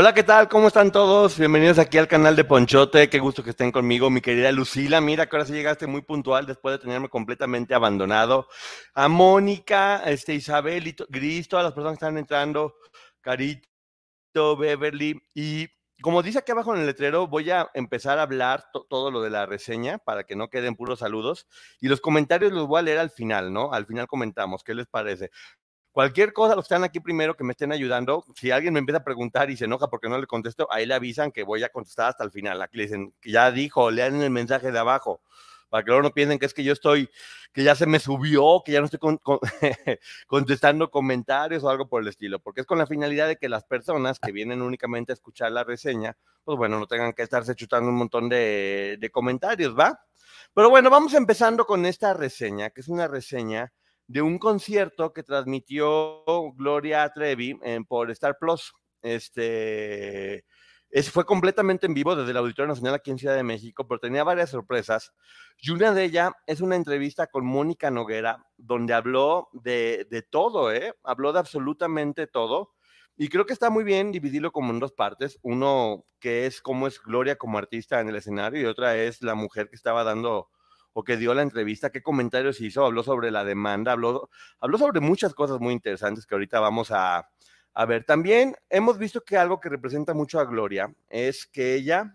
Hola, ¿qué tal? ¿Cómo están todos? Bienvenidos aquí al canal de Ponchote. Qué gusto que estén conmigo, mi querida Lucila. Mira que ahora sí llegaste muy puntual después de tenerme completamente abandonado. A Mónica, este, Isabel, y Gris, todas las personas que están entrando, Carito, Beverly. Y como dice aquí abajo en el letrero, voy a empezar a hablar todo lo de la reseña para que no queden puros saludos. Y los comentarios los voy a leer al final, ¿no? Al final comentamos, ¿qué les parece? Cualquier cosa, los que están aquí primero, que me estén ayudando, si alguien me empieza a preguntar y se enoja porque no le contesto, ahí le avisan que voy a contestar hasta el final. Aquí le dicen ya dijo, lean el mensaje de abajo, para que luego no piensen que es que yo estoy, que ya se me subió, que ya no estoy contestando comentarios o algo por el estilo, porque es con la finalidad de que las personas que vienen únicamente a escuchar la reseña, pues bueno, no tengan que estarse chutando un montón de, de comentarios, ¿va? Pero bueno, vamos empezando con esta reseña, que es una reseña de un concierto que transmitió Gloria Trevi por Star Plus. Este, fue completamente en vivo desde el Auditorio Nacional aquí en Ciudad de México, pero tenía varias sorpresas. Y una de ellas es una entrevista con Mónica Noguera, donde habló de, de todo, ¿eh? Habló de absolutamente todo. Y creo que está muy bien dividirlo como en dos partes. Uno que es cómo es Gloria como artista en el escenario y otra es la mujer que estaba dando o que dio la entrevista, qué comentarios hizo, habló sobre la demanda, habló, habló sobre muchas cosas muy interesantes que ahorita vamos a, a ver. También hemos visto que algo que representa mucho a Gloria es que ella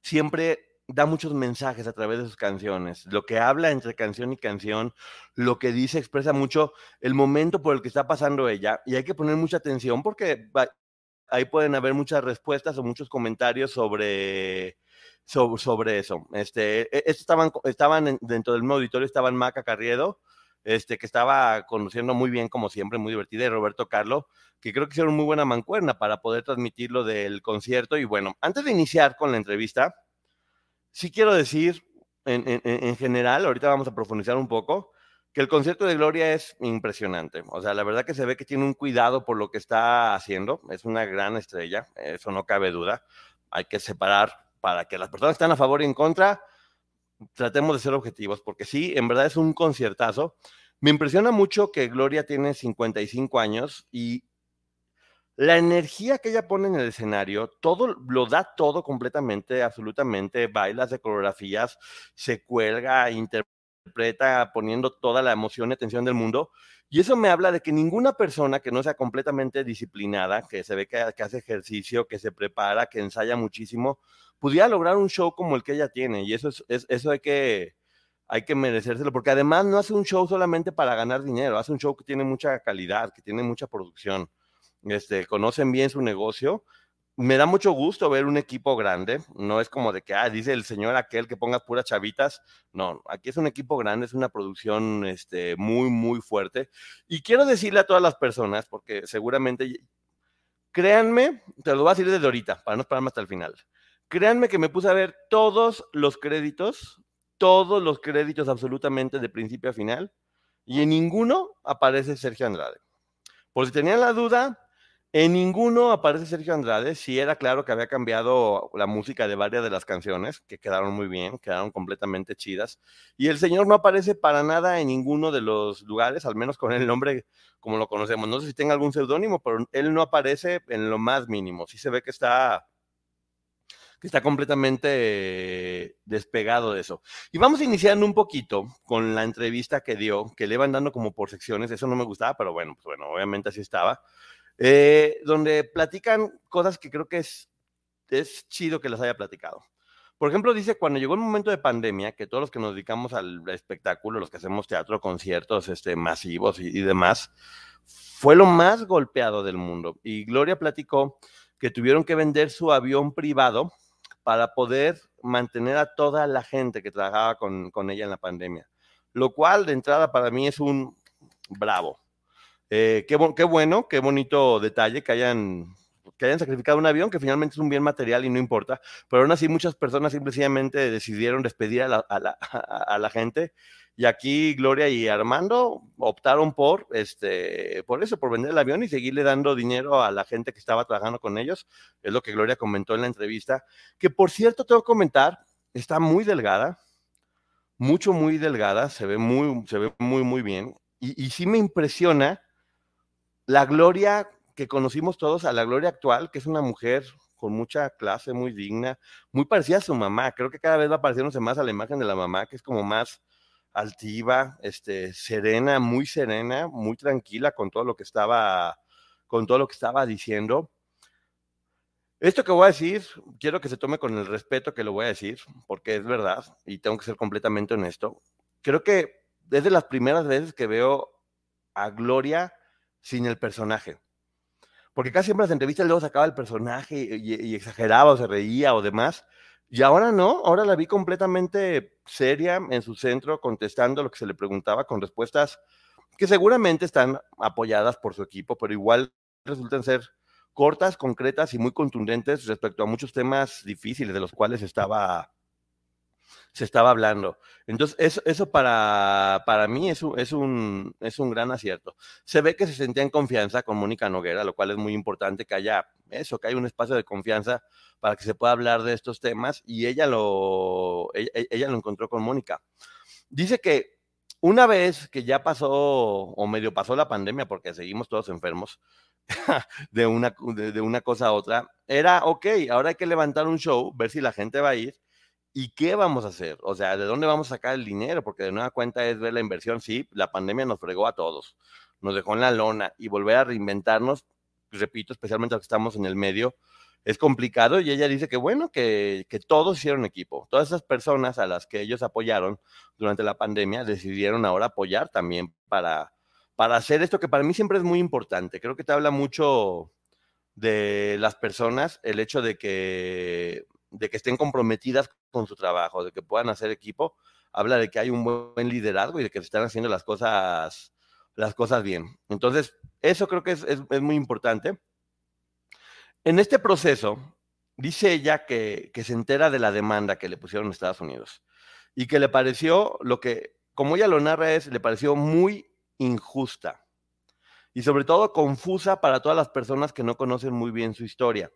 siempre da muchos mensajes a través de sus canciones. Lo que habla entre canción y canción, lo que dice expresa mucho el momento por el que está pasando ella y hay que poner mucha atención porque ahí pueden haber muchas respuestas o muchos comentarios sobre sobre, eso. Este, e, estaban, estaban dentro del mismo auditorio, estaban Maca Carriedo, este, que estaba conociendo muy bien, como siempre, muy divertida, y Roberto Carlo, que creo que hicieron muy buena mancuerna para poder transmitir lo del concierto. Y bueno, antes de iniciar con la entrevista, sí quiero decir, en, en general, ahorita vamos a profundizar un poco, que el concierto de Gloria es impresionante. O sea, la verdad que se ve que tiene un cuidado por lo que está haciendo. Es una gran estrella, eso no cabe duda. Hay que separar para que las personas que están a favor y en contra tratemos de ser objetivos, porque sí, en verdad es un conciertazo. Me impresiona mucho que Gloria tiene 55 años y la energía que ella pone en el escenario, todo lo da todo completamente, absolutamente, baila, hace coreografías, se cuelga, interpreta poniendo toda la emoción y atención del mundo. Y eso me habla de que ninguna persona que no sea completamente disciplinada, que se ve que hace ejercicio, que se prepara, que ensaya muchísimo, pudiera lograr un show como el que ella tiene. Y eso, es, eso hay que, hay que merecérselo, porque además no hace un show solamente para ganar dinero, hace un show que tiene mucha calidad, que tiene mucha producción. Este, conocen bien su negocio. Me da mucho gusto ver un equipo grande, no es como de que, ah, dice el señor aquel que pongas puras chavitas, no, aquí es un equipo grande, es una producción este, muy, muy fuerte. Y quiero decirle a todas las personas, porque seguramente, créanme, te lo voy a decir desde ahorita, para no esperarme hasta el final créanme que me puse a ver todos los créditos, todos los créditos absolutamente de principio a final, y en ninguno aparece Sergio Andrade. Por si tenían la duda, en ninguno aparece Sergio Andrade. Sí era claro que había cambiado la música de varias de las canciones, que quedaron muy bien, quedaron completamente chidas. Y el señor no aparece para nada en ninguno de los lugares, al menos con el nombre como lo conocemos. No sé si tenga algún seudónimo, pero él no aparece en lo más mínimo. Sí se ve que está que está completamente despegado de eso. Y vamos iniciando un poquito con la entrevista que dio, que le iban dando como por secciones, eso no me gustaba, pero bueno, pues bueno, obviamente así estaba, eh, donde platican cosas que creo que es, es chido que las haya platicado. Por ejemplo, dice, cuando llegó el momento de pandemia, que todos los que nos dedicamos al espectáculo, los que hacemos teatro, conciertos este, masivos y, y demás, fue lo más golpeado del mundo. Y Gloria platicó que tuvieron que vender su avión privado para poder mantener a toda la gente que trabajaba con, con ella en la pandemia. Lo cual, de entrada, para mí es un bravo. Eh, qué, qué, bueno, qué bonito detalle que hayan, que hayan sacrificado un avión, que finalmente es un bien material y no importa, pero aún así muchas personas simplemente decidieron despedir a la, a la, a la gente y aquí Gloria y Armando optaron por, este, por eso, por vender el avión y seguirle dando dinero a la gente que estaba trabajando con ellos. Es lo que Gloria comentó en la entrevista. Que por cierto, tengo que comentar, está muy delgada, mucho, muy delgada, se ve muy, se ve muy, muy bien. Y, y sí me impresiona la Gloria que conocimos todos a la Gloria actual, que es una mujer con mucha clase, muy digna, muy parecida a su mamá. Creo que cada vez va pareciéndose más a la imagen de la mamá, que es como más altiva, este, serena, muy serena, muy tranquila con todo lo que estaba, con todo lo que estaba diciendo. Esto que voy a decir, quiero que se tome con el respeto que lo voy a decir, porque es verdad y tengo que ser completamente honesto. Creo que es de las primeras veces que veo a Gloria sin el personaje. Porque casi siempre las entrevistas luego sacaba el personaje y, y, exageraba o se reía o demás. Y ahora no, ahora la vi completamente seria en su centro, contestando lo que se le preguntaba con respuestas que seguramente están apoyadas por su equipo, pero igual resultan ser cortas, concretas y muy contundentes respecto a muchos temas difíciles de los cuales estaba, se estaba hablando. Entonces, eso, eso para, para mí es un, es, un, es un gran acierto. Se ve que se sentía en confianza con Mónica Noguera, lo cual es muy importante que haya eso, que haya un espacio de confianza para que se pueda hablar de estos temas y ella lo, ella, ella lo encontró con Mónica. Dice que una vez que ya pasó o medio pasó la pandemia, porque seguimos todos enfermos de, una, de, de una cosa a otra, era, ok, ahora hay que levantar un show, ver si la gente va a ir ¿Y qué vamos a hacer? O sea, ¿de dónde vamos a sacar el dinero? Porque de nueva cuenta es ver la inversión. Sí, la pandemia nos fregó a todos, nos dejó en la lona y volver a reinventarnos, repito, especialmente los que estamos en el medio, es complicado. Y ella dice que bueno, que, que todos hicieron equipo. Todas esas personas a las que ellos apoyaron durante la pandemia decidieron ahora apoyar también para, para hacer esto que para mí siempre es muy importante. Creo que te habla mucho de las personas, el hecho de que de que estén comprometidas con su trabajo, de que puedan hacer equipo, habla de que hay un buen liderazgo y de que se están haciendo las cosas, las cosas bien. Entonces, eso creo que es, es, muy importante. En este proceso, dice ella que, que, se entera de la demanda que le pusieron Estados Unidos y que le pareció lo que, como ella lo narra, es, le pareció muy injusta y sobre todo confusa para todas las personas que no conocen muy bien su historia.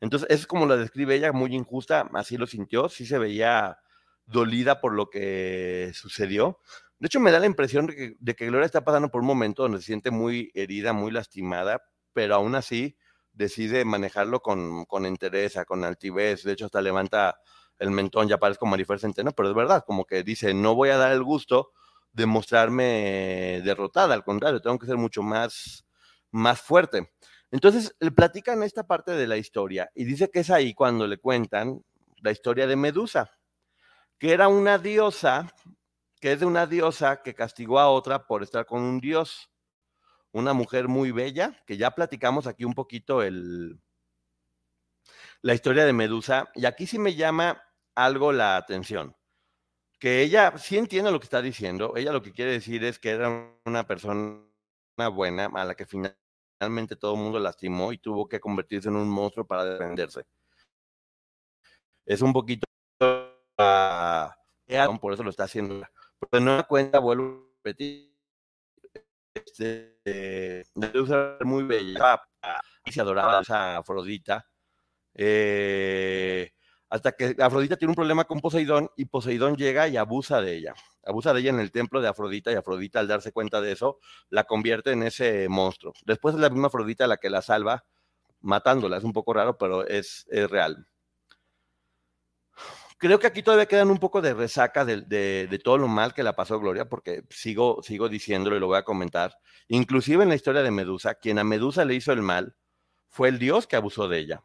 Entonces, es como la describe ella, muy injusta, así lo sintió, sí se veía dolida por lo que sucedió. De hecho, me da la impresión de que, de que, Gloria está pasando por un momento donde se siente muy herida, muy lastimada, pero aún así decide manejarlo con, con entereza, con altivez. De hecho, hasta levanta el mentón, ya parezco Marifer Centeno, pero es verdad, como que dice, no voy a dar el gusto de mostrarme derrotada, al contrario, tengo que ser mucho más, más fuerte. Entonces, le platican esta parte de la historia y dice que es ahí cuando le cuentan la historia de Medusa, que era una diosa, que es de una diosa que castigó a otra por estar con un dios, una mujer muy bella, que ya platicamos aquí un poquito el, la historia de Medusa, y aquí sí me llama algo la atención, que ella sí entiende lo que está diciendo, ella lo que quiere decir es que era una persona buena a la que finalmente finalmente todo el mundo lastimó y tuvo que convertirse en un monstruo para defenderse. Es un poquito uh, por eso lo está haciendo. Pero de nueva cuenta, vuelvo a repetir, este, eh, muy bella y se adoraba a Afrodita. Eh, hasta que Afrodita tiene un problema con Poseidón y Poseidón llega y abusa de ella. Abusa de ella en el templo de Afrodita y Afrodita al darse cuenta de eso la convierte en ese monstruo. Después es la misma Afrodita la que la salva matándola. Es un poco raro, pero es, es real. Creo que aquí todavía quedan un poco de resaca de, de, todo lo mal que la pasó Gloria, porque sigo, sigo diciéndolo y lo voy a comentar. Inclusive en la historia de Medusa, quien a Medusa le hizo el mal fue el dios que abusó de ella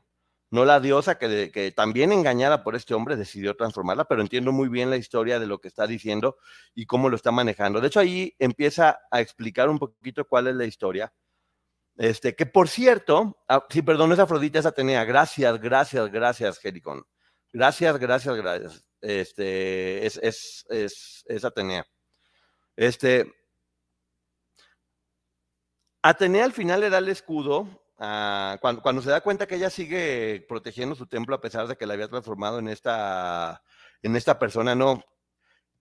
no la diosa que, que, también engañada por este hombre decidió transformarla, pero entiendo muy bien la historia de lo que está diciendo y cómo lo está manejando. De hecho, ahí empieza a explicar un poquito cuál es la historia. Este, que por cierto, ah, sí, perdón, es Afrodita, es Atenea. Gracias, gracias, gracias, Jericón. Gracias, gracias, gracias. Este, es, es, es, es Atenea. Este, Atenea al final le da el escudo Cuando, cuando, se da cuenta que ella sigue protegiendo su templo a pesar de que la había transformado en esta, en esta persona, no,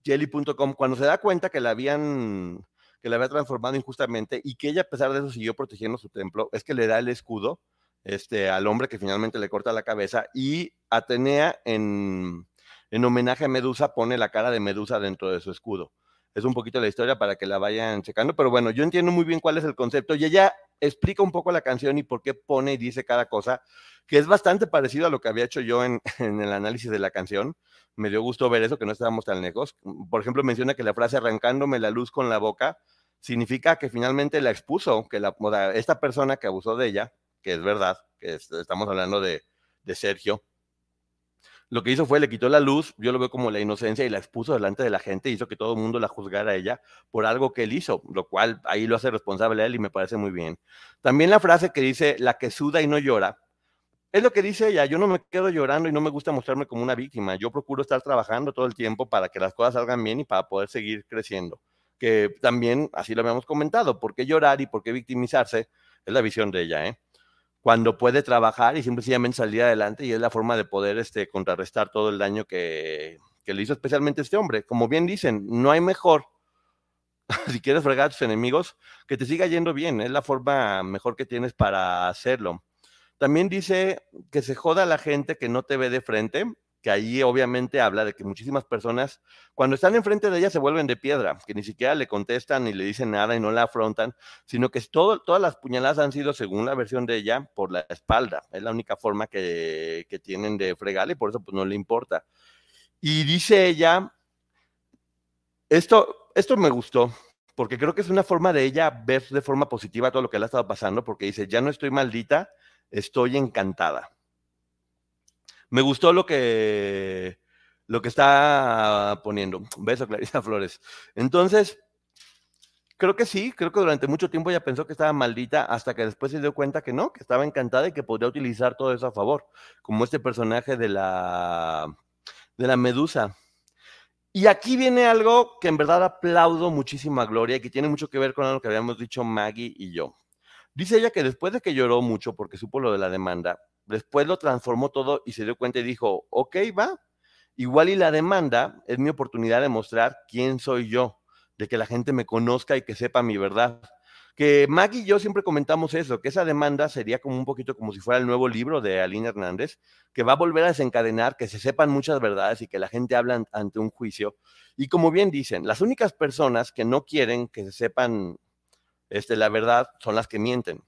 jelly.com, cuando se da cuenta que la habían, que la había transformado injustamente y que ella a pesar de eso siguió protegiendo su templo, es que le da el escudo este, al hombre que finalmente le corta la cabeza y Atenea en, en homenaje a Medusa pone la cara de Medusa dentro de su escudo. Es un poquito la historia para que la vayan checando, pero bueno, yo entiendo muy bien cuál es el concepto y ella explica un poco la canción y por qué pone y dice cada cosa, que es bastante parecido a lo que había hecho yo en, el análisis de la canción. Me dio gusto ver eso, que no estábamos tan lejos. Por ejemplo, menciona que la frase arrancándome la luz con la boca significa que finalmente la expuso, que la, esta persona que abusó de ella, que es verdad, que estamos hablando de, de Sergio, lo que hizo fue le quitó la luz, yo lo veo como la inocencia y la expuso delante de la gente, hizo que todo el mundo la juzgara a ella por algo que él hizo, lo cual ahí lo hace responsable a él y me parece muy bien. También la frase que dice, la que suda y no llora, es lo que dice ella, yo no me quedo llorando y no me gusta mostrarme como una víctima, yo procuro estar trabajando todo el tiempo para que las cosas salgan bien y para poder seguir creciendo, que también así lo habíamos comentado, ¿por qué llorar y por qué victimizarse? Es la visión de ella, ¿eh? Cuando puede trabajar y simplemente salir adelante y es la forma de poder este, contrarrestar todo el daño que, le hizo especialmente este hombre. Como bien dicen, no hay mejor, si quieres fregar a tus enemigos, que te siga yendo bien, es la forma mejor que tienes para hacerlo. También dice que se joda la gente que no te ve de frente que ahí obviamente habla de que muchísimas personas, cuando están enfrente de ella, se vuelven de piedra, que ni siquiera le contestan ni le dicen nada y no la afrontan, sino que todo, todas las puñaladas han sido, según la versión de ella, por la espalda. Es la única forma que, que tienen de fregarle y por eso pues no le importa. Y dice ella, esto, esto me gustó, porque creo que es una forma de ella ver de forma positiva todo lo que le ha estado pasando, porque dice, ya no estoy maldita, estoy encantada. Me gustó lo que, lo que está poniendo. Un beso, Clarisa Flores. Entonces, creo que sí, creo que durante mucho tiempo ella pensó que estaba maldita hasta que después se dio cuenta que no, que estaba encantada y que podría utilizar todo eso a favor, como este personaje de la, de la medusa. Y aquí viene algo que en verdad aplaudo muchísimo a Gloria y que tiene mucho que ver con lo que habíamos dicho Maggie y yo. Dice ella que después de que lloró mucho porque supo lo de la demanda, Después lo transformó todo y se dio cuenta y dijo, ok, va, igual y la demanda es mi oportunidad de mostrar quién soy yo, de que la gente me conozca y que sepa mi verdad. Que Maggie y yo siempre comentamos eso, que esa demanda sería como un poquito como si fuera el nuevo libro de Aline Hernández, que va a volver a desencadenar, que se sepan muchas verdades y que la gente habla ante un juicio. Y como bien dicen, las únicas personas que no quieren que se sepan este, la verdad son las que mienten.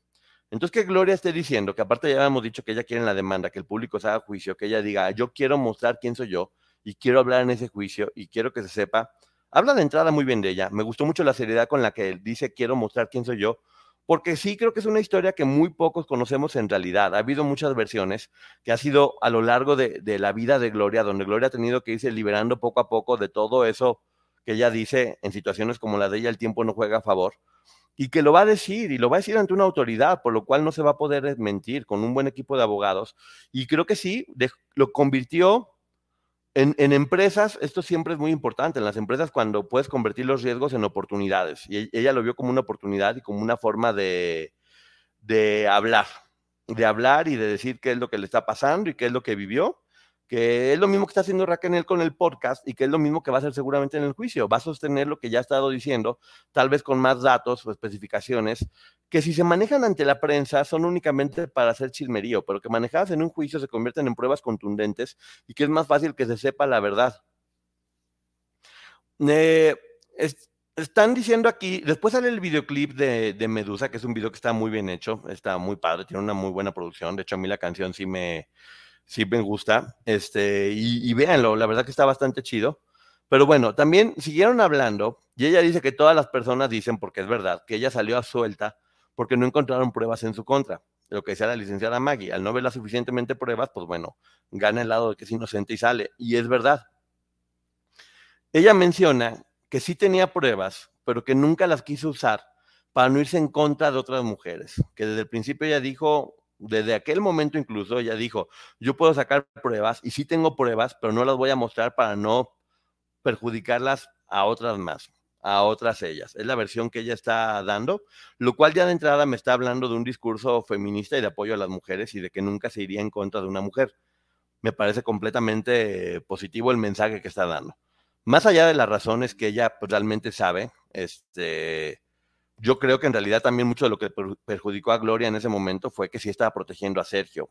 Entonces, que Gloria esté diciendo, que aparte ya habíamos dicho que ella quiere en la demanda, que el público se haga juicio, que ella diga, yo quiero mostrar quién soy yo y quiero hablar en ese juicio y quiero que se sepa. Habla de entrada muy bien de ella. Me gustó mucho la seriedad con la que él dice, quiero mostrar quién soy yo, porque sí creo que es una historia que muy pocos conocemos en realidad. Ha habido muchas versiones que ha sido a lo largo de, de la vida de Gloria, donde Gloria ha tenido que irse liberando poco a poco de todo eso que ella dice en situaciones como la de ella, el tiempo no juega a favor y que lo va a decir y lo va a decir ante una autoridad, por lo cual no se va a poder mentir con un buen equipo de abogados. Y creo que sí, lo convirtió en, empresas, esto siempre es muy importante, en las empresas cuando puedes convertir los riesgos en oportunidades. Y e, ella lo vio como una oportunidad y como una forma de, de hablar, de hablar y de decir qué es lo que le está pasando y qué es lo que vivió que es lo mismo que está haciendo Raquel con el podcast y que es lo mismo que va a hacer seguramente en el juicio. Va a sostener lo que ya ha estado diciendo, tal vez con más datos o especificaciones, que si se manejan ante la prensa son únicamente para hacer chismerío, pero que manejadas en un juicio se convierten en pruebas contundentes y que es más fácil que se sepa la verdad. Eh, están diciendo aquí, después sale el videoclip de, de, Medusa, que es un video que está muy bien hecho, está muy padre, tiene una muy buena producción. De hecho, a mí la canción sí me, sí me gusta. Este, y, véanlo, la verdad que está bastante chido. Pero bueno, también siguieron hablando y ella dice que todas las personas dicen, porque es verdad, que ella salió a suelta porque no encontraron pruebas en su contra. lo que decía la licenciada Maggie, al no ver las suficientemente pruebas, pues bueno, gana el lado de que es inocente y sale. Y es verdad. Ella menciona que sí tenía pruebas, pero que nunca las quiso usar para no irse en contra de otras mujeres. Que desde el principio ella dijo, desde aquel momento incluso, ella dijo, yo puedo sacar pruebas y sí tengo pruebas, pero no las voy a mostrar para no perjudicarlas a otras más a otras ellas. Es la versión que ella está dando, lo cual ya de entrada me está hablando de un discurso feminista y de apoyo a las mujeres y de que nunca se iría en contra de una mujer. Me parece completamente positivo el mensaje que está dando. Más allá de las razones que ella pues, realmente sabe, este, yo creo que en realidad también mucho de lo que perjudicó a Gloria en ese momento fue que sí estaba protegiendo a Sergio.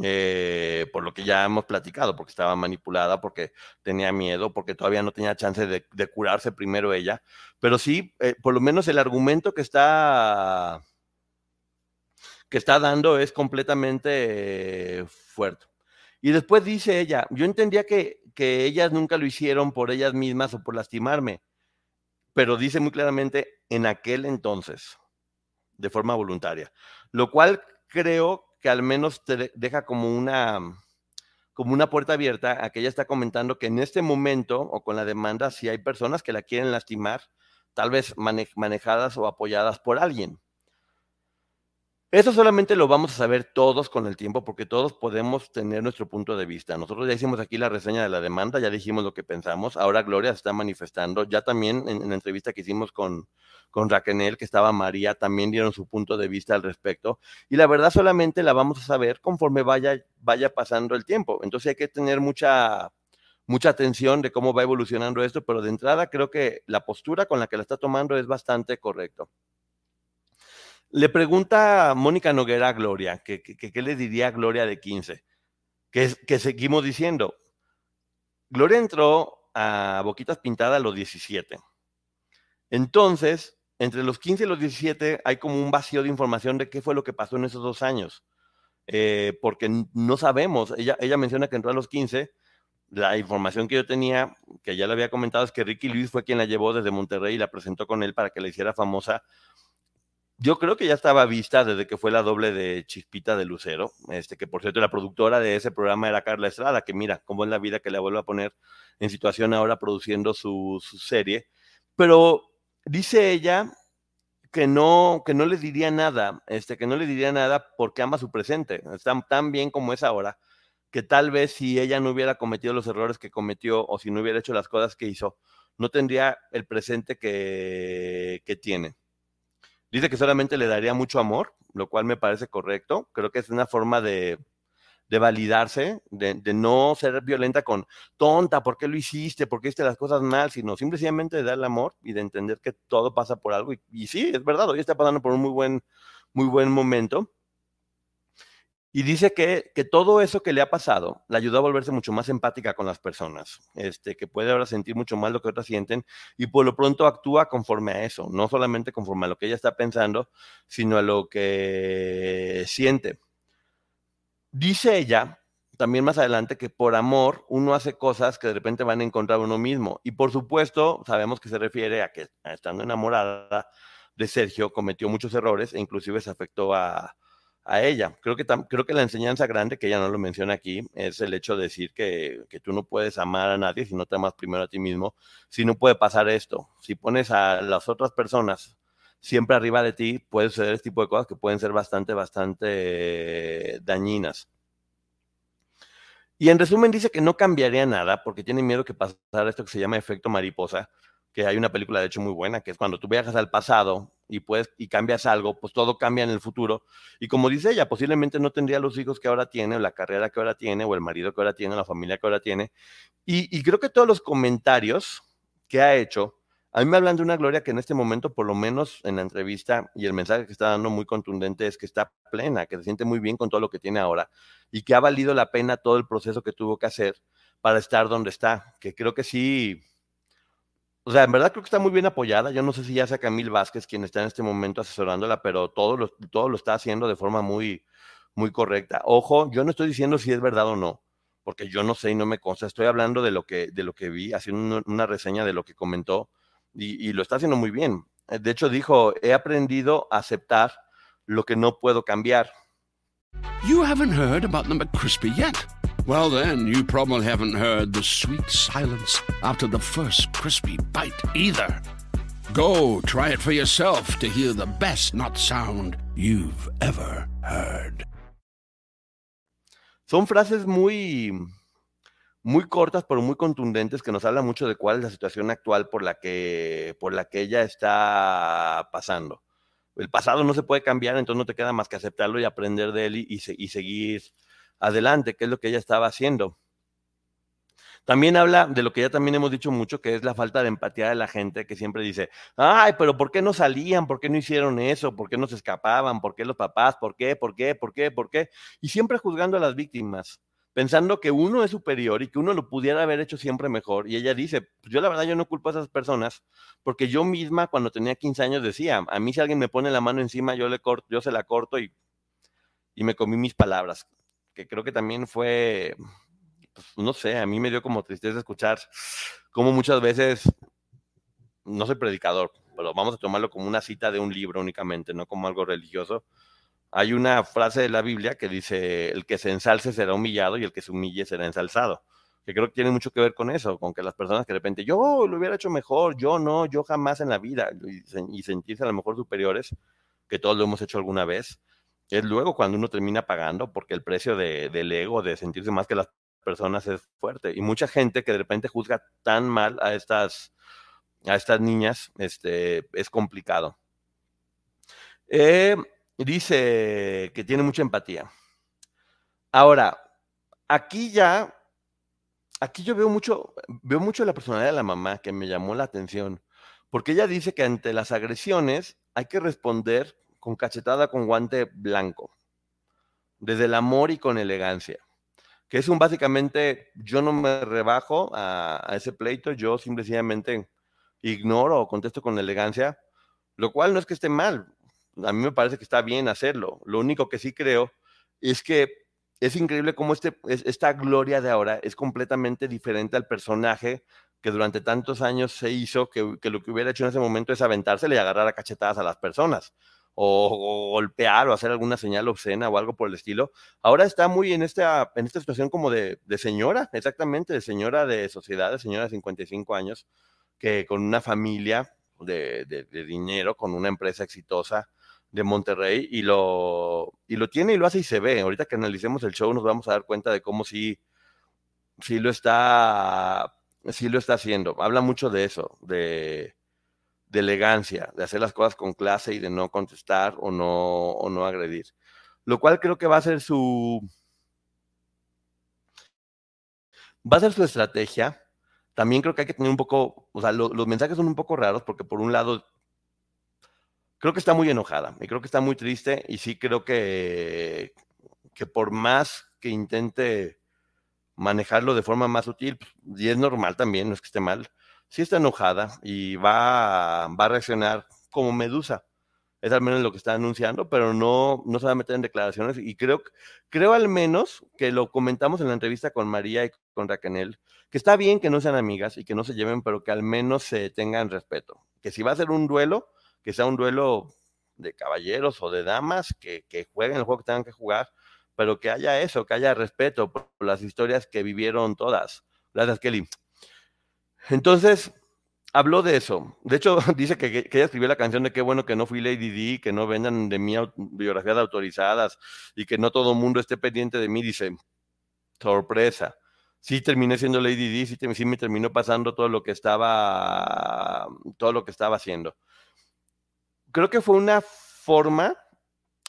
Eh, por lo que ya hemos platicado, porque estaba manipulada, porque tenía miedo, porque todavía no tenía chance de, curarse primero ella. Pero sí, eh, por lo menos el argumento que está, que está dando es completamente fuerte. Y después dice ella, yo entendía que, que ellas nunca lo hicieron por ellas mismas o por lastimarme, pero dice muy claramente en aquel entonces, de forma voluntaria, lo cual creo que al menos te deja como una, como una puerta abierta a que ella está comentando que en este momento o con la demanda, si hay personas que la quieren lastimar, tal vez manejadas o apoyadas por alguien. Eso solamente lo vamos a saber todos con el tiempo porque todos podemos tener nuestro punto de vista. Nosotros ya hicimos aquí la reseña de la demanda, ya dijimos lo que pensamos. Ahora Gloria se está manifestando. Ya también en, la entrevista que hicimos con, con Raquel, que estaba María, también dieron su punto de vista al respecto. Y la verdad solamente la vamos a saber conforme vaya, vaya pasando el tiempo. Entonces hay que tener mucha, mucha atención de cómo va evolucionando esto, pero de entrada creo que la postura con la que la está tomando es bastante correcto. Le pregunta Mónica Noguera a Gloria, que, qué le diría a Gloria de 15, que, seguimos diciendo. Gloria entró a Boquitas Pintadas a los 17. Entonces, entre los 15 y los 17 hay como un vacío de información de qué fue lo que pasó en esos dos años. Eh, porque no sabemos, ella, ella menciona que entró a los 15, la información que yo tenía, que ya le había comentado, es que Ricky Luis fue quien la llevó desde Monterrey y la presentó con él para que la hiciera famosa yo creo que ya estaba vista desde que fue la doble de Chispita de Lucero, este, que por cierto la productora de ese programa era Carla Estrada, que mira cómo es la vida que la vuelve a poner en situación ahora produciendo su, serie. Pero dice ella que no, que no le diría nada, este, que no le diría nada porque ama su presente, está tan bien como es ahora, que tal vez si ella no hubiera cometido los errores que cometió o si no hubiera hecho las cosas que hizo, no tendría el presente que, que tiene. Dice que solamente le daría mucho amor, lo cual me parece correcto. Creo que es una forma de, validarse, de, no ser violenta con tonta, ¿por qué lo hiciste? ¿Por qué hiciste las cosas mal? Sino simplemente de darle amor y de entender que todo pasa por algo. Y, y sí, es verdad, hoy está pasando por un muy buen, muy buen momento. Y dice que, que, todo eso que le ha pasado le ayudó a volverse mucho más empática con las personas, este, que puede ahora sentir mucho más lo que otras sienten y por lo pronto actúa conforme a eso, no solamente conforme a lo que ella está pensando, sino a lo que siente. Dice ella también más adelante que por amor uno hace cosas que de repente van a encontrar uno mismo. Y por supuesto, sabemos que se refiere a que estando enamorada de Sergio cometió muchos errores e inclusive se afectó a, a ella. Creo que, creo que la enseñanza grande, que ella no lo menciona aquí, es el hecho de decir que, que, tú no puedes amar a nadie si no te amas primero a ti mismo. Si no puede pasar esto, si pones a las otras personas siempre arriba de ti, puede suceder este tipo de cosas que pueden ser bastante, bastante dañinas. Y en resumen dice que no cambiaría nada porque tiene miedo que pasara esto que se llama efecto mariposa, que hay una película de hecho muy buena, que es cuando tú viajas al pasado y puedes y cambias algo, pues todo cambia en el futuro. Y como dice ella, posiblemente no tendría los hijos que ahora tiene, o la carrera que ahora tiene, o el marido que ahora tiene, o la familia que ahora tiene. Y, creo que todos los comentarios que ha hecho, a mí me hablan de una Gloria que en este momento, por lo menos en la entrevista y el mensaje que está dando muy contundente, es que está plena, que se siente muy bien con todo lo que tiene ahora y que ha valido la pena todo el proceso que tuvo que hacer para estar donde está, que creo que sí, o sea, en verdad creo que está muy bien apoyada. Yo no sé si ya sea Camil Vázquez quien está en este momento asesorándola, pero todo lo, todo lo está haciendo de forma muy, muy correcta. Ojo, yo no estoy diciendo si es verdad o no, porque yo no sé y no me consta. Estoy hablando de lo que, de lo que vi, haciendo una, reseña de lo que comentó y, lo está haciendo muy bien. De hecho, dijo, he aprendido a aceptar lo que no puedo cambiar. You haven't heard about the McCrispy yet. Well, then, you probably haven't heard the sweet silence after the first crispy bite either. Go try it for yourself to hear the best not sound you've ever heard. Son frases muy, muy cortas, pero muy contundentes, que nos hablan mucho de cuál es la situación actual por la que, por la que ella está pasando. El pasado no se puede cambiar, entonces no te queda más que aceptarlo y aprender de él y, y seguir adelante, que es lo que ella estaba haciendo. También habla de lo que ya también hemos dicho mucho, que es la falta de empatía de la gente que siempre dice, ay, pero ¿por qué no salían? ¿Por qué no hicieron eso? ¿Por qué no se escapaban? ¿Por qué los papás? ¿Por qué? ¿Por qué? ¿Por qué? ¿Por qué? Y siempre juzgando a las víctimas, pensando que uno es superior y que uno lo pudiera haber hecho siempre mejor. Y ella dice, pues yo la verdad yo no culpo a esas personas, porque yo misma cuando tenía 15 años decía, a mí si alguien me pone la mano encima, yo, le corto, yo se la corto y, y me comí mis palabras que creo que también fue, pues, no sé, a mí me dio como tristeza escuchar como muchas veces, no soy predicador, pero vamos a tomarlo como una cita de un libro únicamente, no como algo religioso. Hay una frase de la Biblia que dice, el que se ensalce será humillado y el que se humille será ensalzado que creo que tiene mucho que ver con eso, con que las personas que de repente, yo lo hubiera hecho mejor, yo no, yo jamás en la vida, y, sentirse a lo mejor superiores, que todos lo hemos hecho alguna vez, es luego cuando uno termina pagando, porque el precio de, del ego, de sentirse más que las personas es fuerte. Y mucha gente que de repente juzga tan mal a estas, a estas niñas, este, es complicado. Eh, dice que tiene mucha empatía. Ahora, aquí ya, aquí yo veo mucho, veo mucho la personalidad de la mamá que me llamó la atención, porque ella dice que ante las agresiones hay que responder con cachetada con guante blanco, desde el amor y con elegancia. Que es un básicamente, yo no me rebajo a, ese pleito, yo simplemente ignoro o contesto con elegancia, lo cual no es que esté mal, a mí me parece que está bien hacerlo. Lo único que sí creo es que es increíble cómo este, esta gloria de ahora es completamente diferente al personaje que durante tantos años se hizo, que, lo que hubiera hecho en ese momento es aventársele y agarrar a cachetadas a las personas o, golpear o hacer alguna señal obscena o algo por el estilo. Ahora está muy en esta, en esta situación como de, señora, exactamente, de señora de sociedad, de señora de 55 años, que con una familia de, dinero, con una empresa exitosa de Monterrey y lo, y lo tiene y lo hace y se ve. Ahorita que analicemos el show nos vamos a dar cuenta de cómo sí, sí lo está, sí lo está haciendo. Habla mucho de eso, de, de elegancia, de hacer las cosas con clase y de no contestar o no, o no agredir. Lo cual creo que va a ser su... Va a ser su estrategia. También creo que hay que tener un poco, o sea, los mensajes son un poco raros porque por un lado creo que está muy enojada y creo que está muy triste y sí creo que, que por más que intente manejarlo de forma más sutil, y es normal también, no es que esté mal, sí está enojada y va, va a reaccionar como Medusa. Es al menos lo que está anunciando, pero no, no se va a meter en declaraciones. Y creo, creo al menos que lo comentamos en la entrevista con María y con Raquel, que está bien que no sean amigas y que no se lleven, pero que al menos se tengan respeto. Que si va a ser un duelo, que sea un duelo de caballeros o de damas, que, que jueguen el juego que tengan que jugar, pero que haya eso, que haya respeto por las historias que vivieron todas. Gracias, Kelly. Entonces, habló de eso. De hecho, dice que, ella escribió la canción de qué bueno que no fui Lady D, que no vendan de mí biografías autorizadas y que no todo el mundo esté pendiente de mí. Dice, sorpresa. Sí terminé siendo Lady D, sí, sí, me terminó pasando todo lo que estaba, todo lo que estaba haciendo. Creo que fue una forma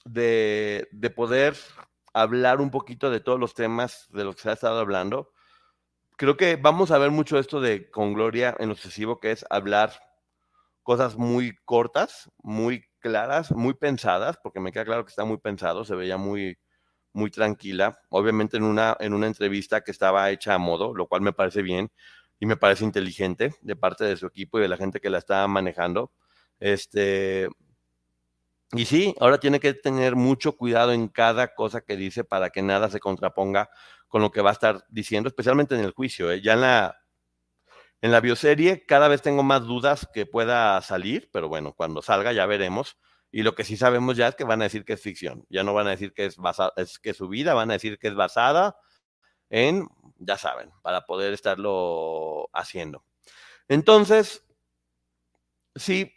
de, de poder hablar un poquito de todos los temas de los que se ha estado hablando creo que vamos a ver mucho esto de con Gloria en lo sucesivo, que es hablar cosas muy cortas, muy claras, muy pensadas, porque me queda claro que está muy pensado, se veía muy, muy tranquila, obviamente en una, en una entrevista que estaba hecha a modo, lo cual me parece bien y me parece inteligente de parte de su equipo y de la gente que la está manejando. Este, y sí, ahora tiene que tener mucho cuidado en cada cosa que dice para que nada se contraponga con lo que va a estar diciendo, especialmente en el juicio. ¿eh? Ya en la, en la bioserie cada vez tengo más dudas que pueda salir, pero bueno, cuando salga ya veremos. Y lo que sí sabemos ya es que van a decir que es ficción. Ya no van a decir que es basada, es que su vida, van a decir que es basada en, ya saben, para poder estarlo haciendo. Entonces, sí,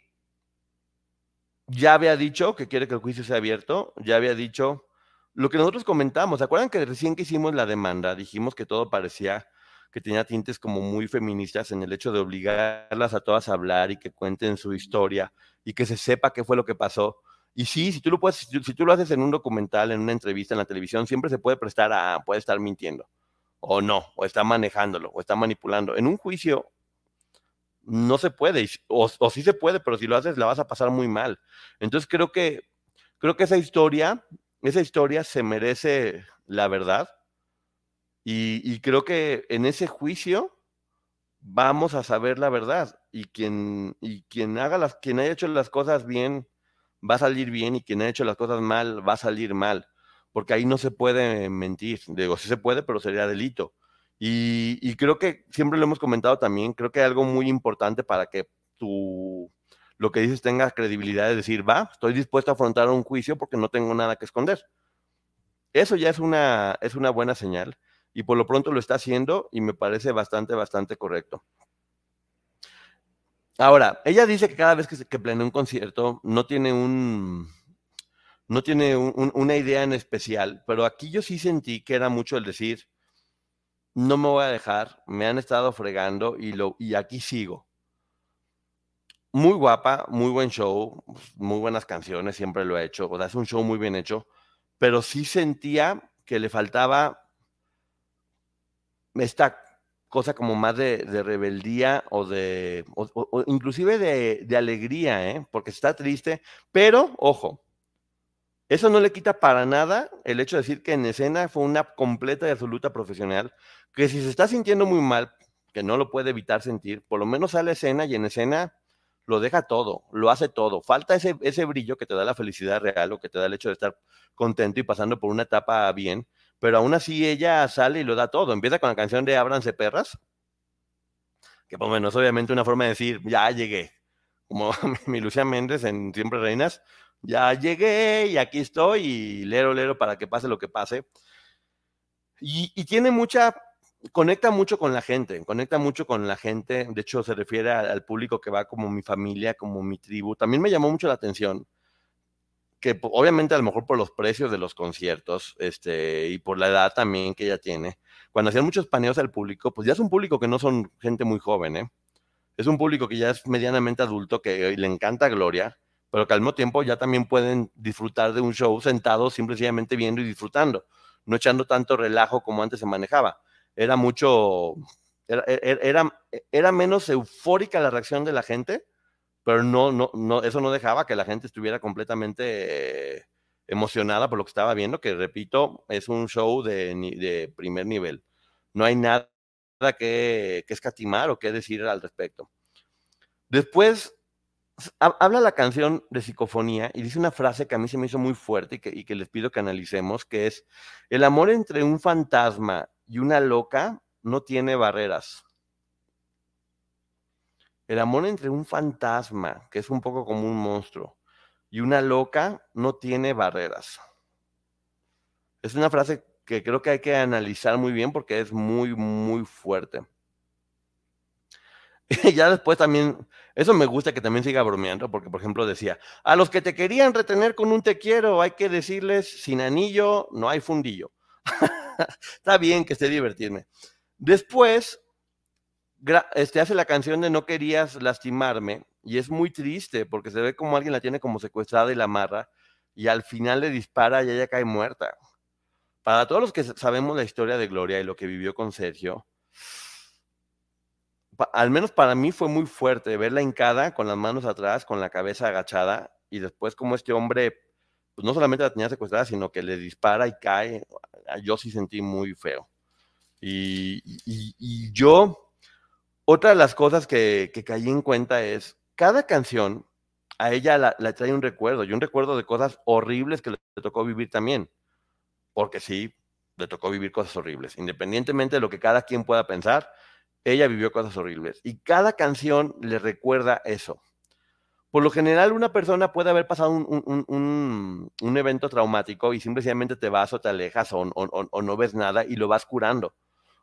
ya había dicho que quiere que el juicio sea abierto, ya había dicho lo que nosotros comentamos. ¿Se acuerdan que recién que hicimos la demanda dijimos que todo parecía que tenía tintes como muy feministas en el hecho de obligarlas a todas a hablar y que cuenten su historia y que se sepa qué fue lo que pasó. Y sí, si tú lo puedes, si tú lo haces en un documental, en una entrevista en la televisión, siempre se puede prestar a, puede estar mintiendo, o no, o está manejándolo, o está manipulando. En un juicio no se puede, o, o sí se puede, pero si lo haces la vas a pasar muy mal. Entonces creo que, creo que esa historia, esa historia se merece la verdad y, creo que en ese juicio vamos a saber la verdad. Y quien, y quien haga las, quien haya hecho las cosas bien, va a salir bien, y quien haya hecho las cosas mal, va a salir mal. Porque ahí no se puede mentir. Digo, sí se puede, pero sería delito. Y, creo que siempre lo hemos comentado también, creo que hay algo muy importante para que tu, lo que dices tenga credibilidad de decir, va, estoy dispuesto a afrontar un juicio porque no tengo nada que esconder. Eso ya es una, es una buena señal y por lo pronto lo está haciendo y me parece bastante, bastante correcto. Ahora, ella dice que cada vez que, planea un concierto no tiene un no tiene una idea en especial, pero aquí yo sí sentí que era mucho el decir, no me voy a dejar, me han estado fregando y, lo, y aquí sigo. Muy guapa, muy buen show, muy buenas canciones, siempre lo ha hecho, o sea, es un show muy bien hecho, pero sí sentía que le faltaba esta cosa como más de, rebeldía o de, inclusive de, alegría, ¿eh? porque está triste, pero ojo, eso no le quita para nada el hecho de decir que en escena fue una completa y absoluta profesional, que si se está sintiendo muy mal, que no lo puede evitar sentir, por lo menos sale a escena y en escena lo deja todo, lo hace todo. Falta ese, ese brillo que te da la felicidad real o que te da el hecho de estar contento y pasando por una etapa bien, pero aún así ella sale y lo da todo. Empieza con la canción de Ábranse perras, que por menos obviamente una forma de decir, ya llegué, como mi Lucía Méndez en Siempre Reinas, ya llegué y aquí estoy y lero, lero para que pase lo que pase. Y, tiene mucha, conecta mucho con la gente, conecta mucho con la gente, de hecho se refiere al público que va como mi familia, como mi tribu. También me llamó mucho la atención que obviamente a lo mejor por los precios de los conciertos este, y por la edad también que ella tiene, cuando hacían muchos paneos al público, pues ya es un público que no son gente muy joven, ¿eh? Es un público que ya es medianamente adulto, que le encanta Gloria, pero que al mismo tiempo ya también pueden disfrutar de un show sentados, simplemente viendo y disfrutando, no echando tanto relajo como antes se manejaba. Era mucho, era, era, era menos eufórica la reacción de la gente, pero no, no, no, eso no dejaba que la gente estuviera completamente emocionada por lo que estaba viendo, que repito, es un show de, de primer nivel. No hay nada que, que, escatimar o que decir al respecto. Después habla la canción de psicofonía y dice una frase que a mí se me hizo muy fuerte y que, y que les pido que analicemos, que es, el amor entre un fantasma y una loca no tiene barreras. El amor entre un fantasma, que es un poco como un monstruo, y una loca no tiene barreras. Es una frase que creo que hay que analizar muy bien porque es muy, muy fuerte. Ya después también, eso me gusta que también siga bromeando, porque por ejemplo decía, a los que te querían retener con un te quiero, hay que decirles, sin anillo no hay fundillo. Está bien que esté divertirme. Después este, hace la canción de No querías lastimarme y es muy triste porque se ve como alguien la tiene como secuestrada y la amarra y al final le dispara y ella cae muerta. Para todos los que sabemos la historia de Gloria y lo que vivió con Sergio, al menos para mí fue muy fuerte verla hincada con las manos atrás, con la cabeza agachada y después como este hombre pues no solamente la tenía secuestrada, sino que le dispara y cae. Yo sí sentí muy feo. y yo otra de las cosas que, caí en cuenta es, cada canción a ella la, trae un recuerdo, y un recuerdo de cosas horribles que le, tocó vivir también. Porque sí, le tocó vivir cosas horribles. Independientemente de lo que cada quien pueda pensar, ella vivió cosas horribles. Y cada canción le recuerda eso. Por lo general, una persona puede haber pasado un, evento traumático y simplemente te vas o te alejas o, no ves nada y lo vas curando.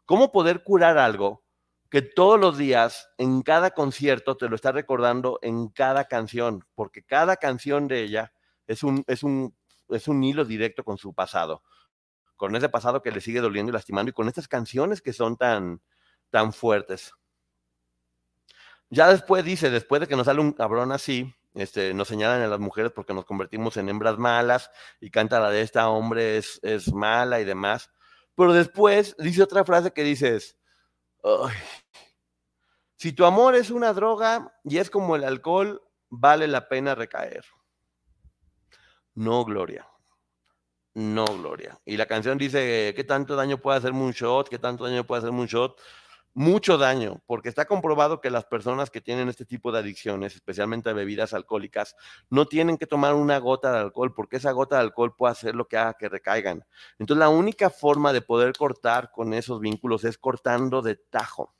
¿Cómo poder curar algo que todos los días, en cada concierto, te lo está recordando en cada canción? Porque cada canción de ella es un, es un, es un hilo directo con su pasado. Con ese pasado que le sigue doliendo y lastimando y con estas canciones que son tan, tan fuertes. Ya después dice, después de que nos sale un cabrón así, este, nos señalan a las mujeres porque nos convertimos en hembras malas y canta la de esta hombre es, es mala y demás. Pero después dice otra frase que dices, si tu amor es una droga y es como el alcohol, vale la pena recaer. No, Gloria. No, Gloria. Y la canción dice, ¿qué tanto daño puede hacerme un shot? ¿Qué tanto daño puede hacerme un shot? Mucho daño, porque está comprobado que las personas que tienen este tipo de adicciones, especialmente a bebidas alcohólicas, no tienen que tomar una gota de alcohol, porque esa gota de alcohol puede hacer lo que haga que recaigan. Entonces, la única forma de poder cortar con esos vínculos es cortando de tajo,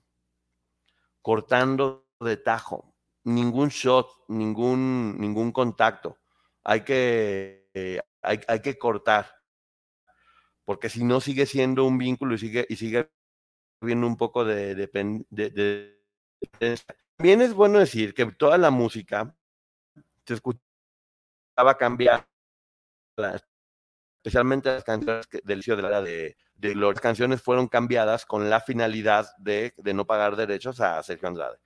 cortando de tajo. Ningún shot, ningún, ningún contacto. Hay que, hay, hay que cortar porque si no sigue siendo un vínculo y sigue, y sigue viendo un poco de, de, También es bueno decir que toda la música se escuchaba cambiar, especialmente las canciones del inicio de la era de, de Las canciones fueron cambiadas con la finalidad de, de no pagar derechos a Sergio Andrade.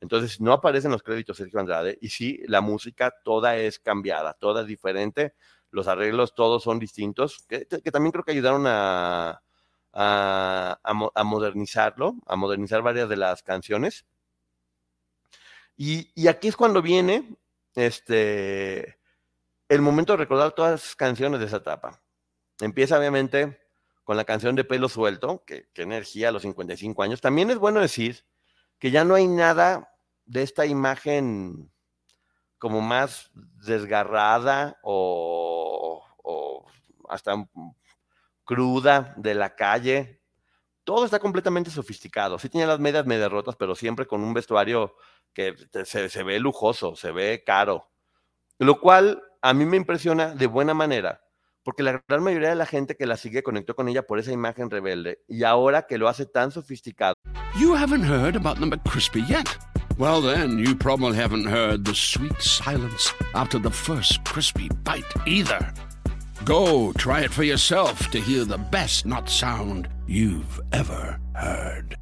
Entonces no aparecen los créditos Sergio Andrade y sí, la música toda es cambiada, toda es diferente, los arreglos todos son distintos, que también creo que ayudaron a, a, modernizarlo, a modernizar varias de las canciones. Y, aquí es cuando viene este, el momento de recordar todas las canciones de esa etapa. Empieza obviamente con la canción de Pelo Suelto, que, energía a los 55 años. También es bueno decir que ya no hay nada de esta imagen como más desgarrada o, hasta cruda de la calle. Todo está completamente sofisticado. Sí tiene las medias medio rotas, pero siempre con un vestuario que se, ve lujoso, se ve caro. Lo cual a mí me impresiona de buena manera, porque la gran mayoría de la gente que la sigue conectó con ella por esa imagen rebelde y ahora que lo hace tan sofisticado. You haven't heard about the McCrispy yet. Well, then, you probably haven't heard the sweet silence after the first crispy bite either. Go, try it for yourself to hear the best not sound you've ever heard.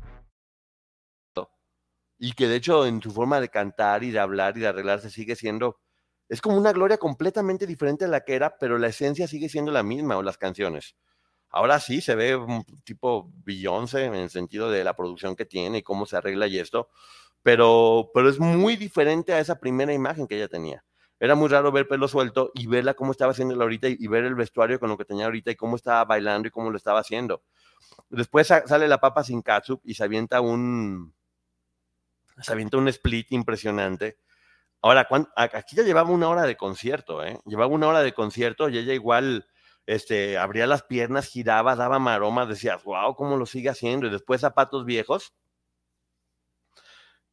Y que de hecho en su forma de cantar y de hablar y de arreglarse sigue siendo, es como una gloria completamente diferente a la que era, pero la esencia sigue siendo la misma o las canciones. Ahora sí se ve un tipo Beyoncé en el sentido de la producción que tiene y cómo se arregla y esto, pero, pero es muy diferente a esa primera imagen que ella tenía era muy raro ver pelo suelto y verla cómo estaba haciendo ahorita y, ver el vestuario con lo que tenía ahorita y cómo estaba bailando y cómo lo estaba haciendo. Después sale la papa sin katsup y se avienta un se avienta un split impresionante. Ahora, aquí ya llevaba una hora de concierto, ¿eh? Llevaba una hora de concierto y ella igual este, abría las piernas, giraba, daba maroma, decías, wow, cómo lo sigue haciendo. Y después zapatos viejos.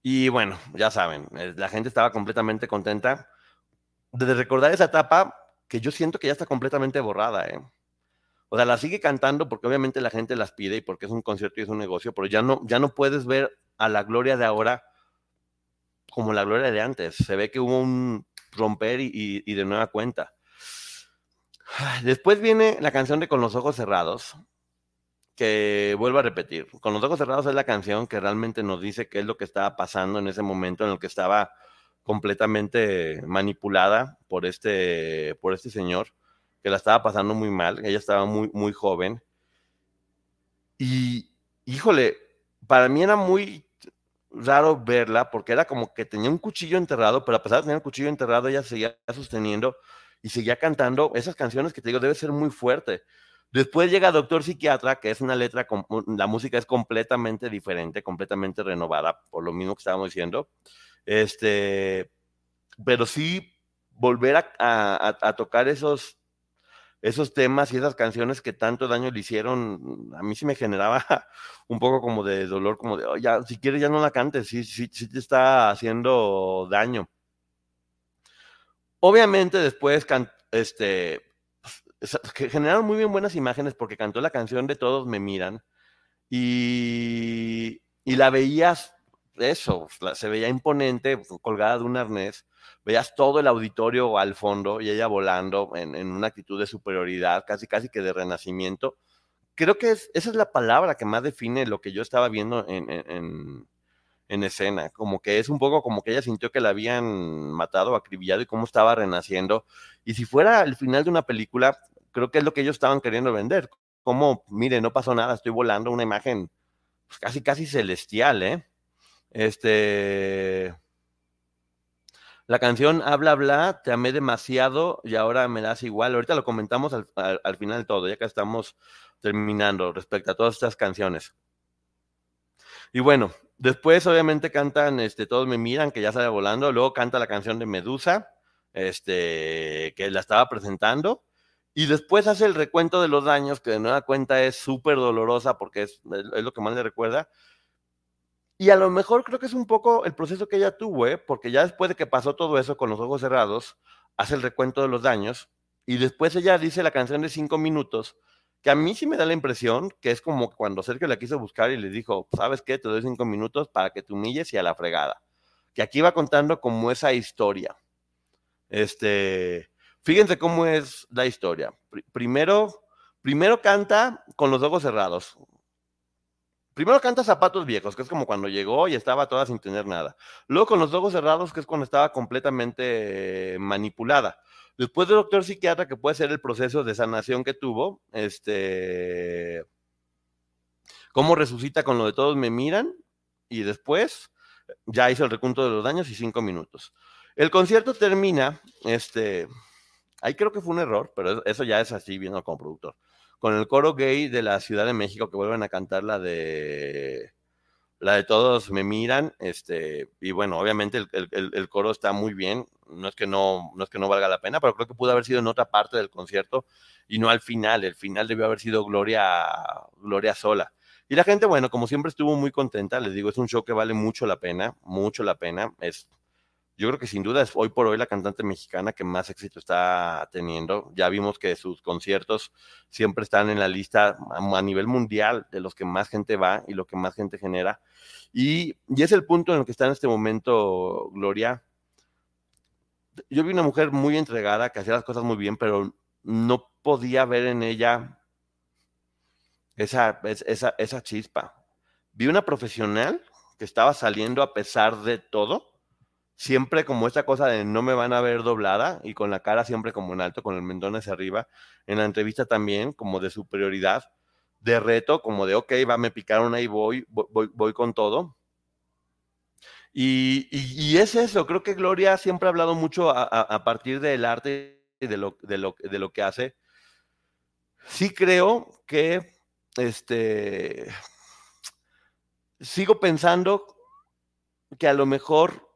Y bueno, ya saben, eh, la gente estaba completamente contenta de recordar esa etapa que yo siento que ya está completamente borrada, ¿eh? O sea, la sigue cantando porque obviamente la gente las pide y porque es un concierto y es un negocio, pero ya no, ya no puedes ver a la gloria de ahora como la gloria de antes. Se ve que hubo un romper y, y de nueva cuenta. Después viene la canción de Con los ojos cerrados, que vuelvo a repetir. Con los ojos cerrados es la canción que realmente nos dice qué es lo que estaba pasando en ese momento en el que estaba completamente manipulada por este, por este señor, que la estaba pasando muy mal, ella estaba muy, muy joven. Y, híjole, para mí era muy raro verla porque era como que tenía un cuchillo enterrado, pero a pesar de tener un cuchillo enterrado, ella seguía sosteniendo y seguía cantando esas canciones que te digo, debe ser muy fuerte. Después llega Doctor Psiquiatra, que es una letra, la música es completamente diferente, completamente renovada, por lo mismo que estábamos diciendo. Este, pero sí volver a, tocar esos, esos temas y esas canciones que tanto daño le hicieron, a mí sí me generaba un poco como de dolor, como de, oh, ya, si quieres ya no la cantes, sí, sí, sí te está haciendo daño. Obviamente después este, pues, generaron muy bien buenas imágenes porque cantó la canción de Todos me miran y, y la veías, eso, se veía imponente, colgada de un arnés, veías todo el auditorio al fondo y ella volando en, en una actitud de superioridad, casi casi que de renacimiento. Creo que esa es la palabra que más define lo que yo estaba viendo en, en, en escena, como que es un poco como que ella sintió que la habían matado, acribillado y cómo estaba renaciendo. Y si fuera el final de una película, creo que es lo que ellos estaban queriendo vender. Como, mire, no pasó nada, estoy volando una imagen pues, casi, casi celestial, ¿eh? Este. La canción Habla, bla, te amé demasiado y ahora me das igual. Ahorita lo comentamos al, al final de todo, ya que estamos terminando respecto a todas estas canciones. Y bueno, después obviamente cantan este, Todos me miran, que ya sale volando. Luego canta la canción de Medusa, este, que la estaba presentando. Y después hace el recuento de los daños, que de nueva cuenta es súper dolorosa porque es, es, lo que más le recuerda. Y a lo mejor creo que es un poco el proceso que ella tuvo, ¿eh? porque ya después de que pasó todo eso con los ojos cerrados, hace el recuento de los daños. Y después ella dice la canción de cinco minutos, que a mí sí me da la impresión que es como cuando Sergio la quiso buscar y le dijo, ¿sabes qué? Te doy cinco minutos para que te humilles y a la fregada. Que aquí va contando como esa historia. Este, fíjense cómo es la historia. primero, primero canta con los ojos cerrados. Primero canta zapatos viejos, que es como cuando llegó y estaba toda sin tener nada. Luego con los ojos cerrados, que es cuando estaba completamente manipulada. Después del doctor psiquiatra, que puede ser el proceso de sanación que tuvo, este, cómo resucita con lo de todos me miran, y después ya hizo el recuento de los daños y cinco minutos. El concierto termina, este, ahí creo que fue un error, pero eso ya es así viendo como productor, con el coro gay de la Ciudad de México que vuelven a cantar la de la de todos me miran, este, y bueno, obviamente el, el, coro está muy bien, no es que no, no es que no valga la pena, pero creo que pudo haber sido en otra parte del concierto y no al final, el final debió haber sido Gloria, Gloria sola. Y la gente, bueno, como siempre estuvo muy contenta, les digo, es un show que vale mucho la pena, mucho la pena, es yo creo que sin duda es hoy por hoy la cantante mexicana que más éxito está teniendo. Ya vimos que sus conciertos siempre están en la lista a nivel mundial de los que más gente va y lo que más gente genera. Y, y es el punto en el que está en este momento Gloria. Yo vi una mujer muy entregada, que hacía las cosas muy bien, pero no podía ver en ella esa, esa, esa chispa. Vi una profesional que estaba saliendo a pesar de todo siempre como esta cosa de no me van a ver doblada y con la cara siempre como en alto, con el mentón hacia arriba. En la entrevista también como de superioridad, de reto, como de, ok, va, me picaron ahí, voy, voy, con todo. Y, y, es eso, creo que Gloria siempre ha hablado mucho a, a, partir del arte y de lo, de, lo, de lo que hace. Sí creo que, este, sigo pensando que a lo mejor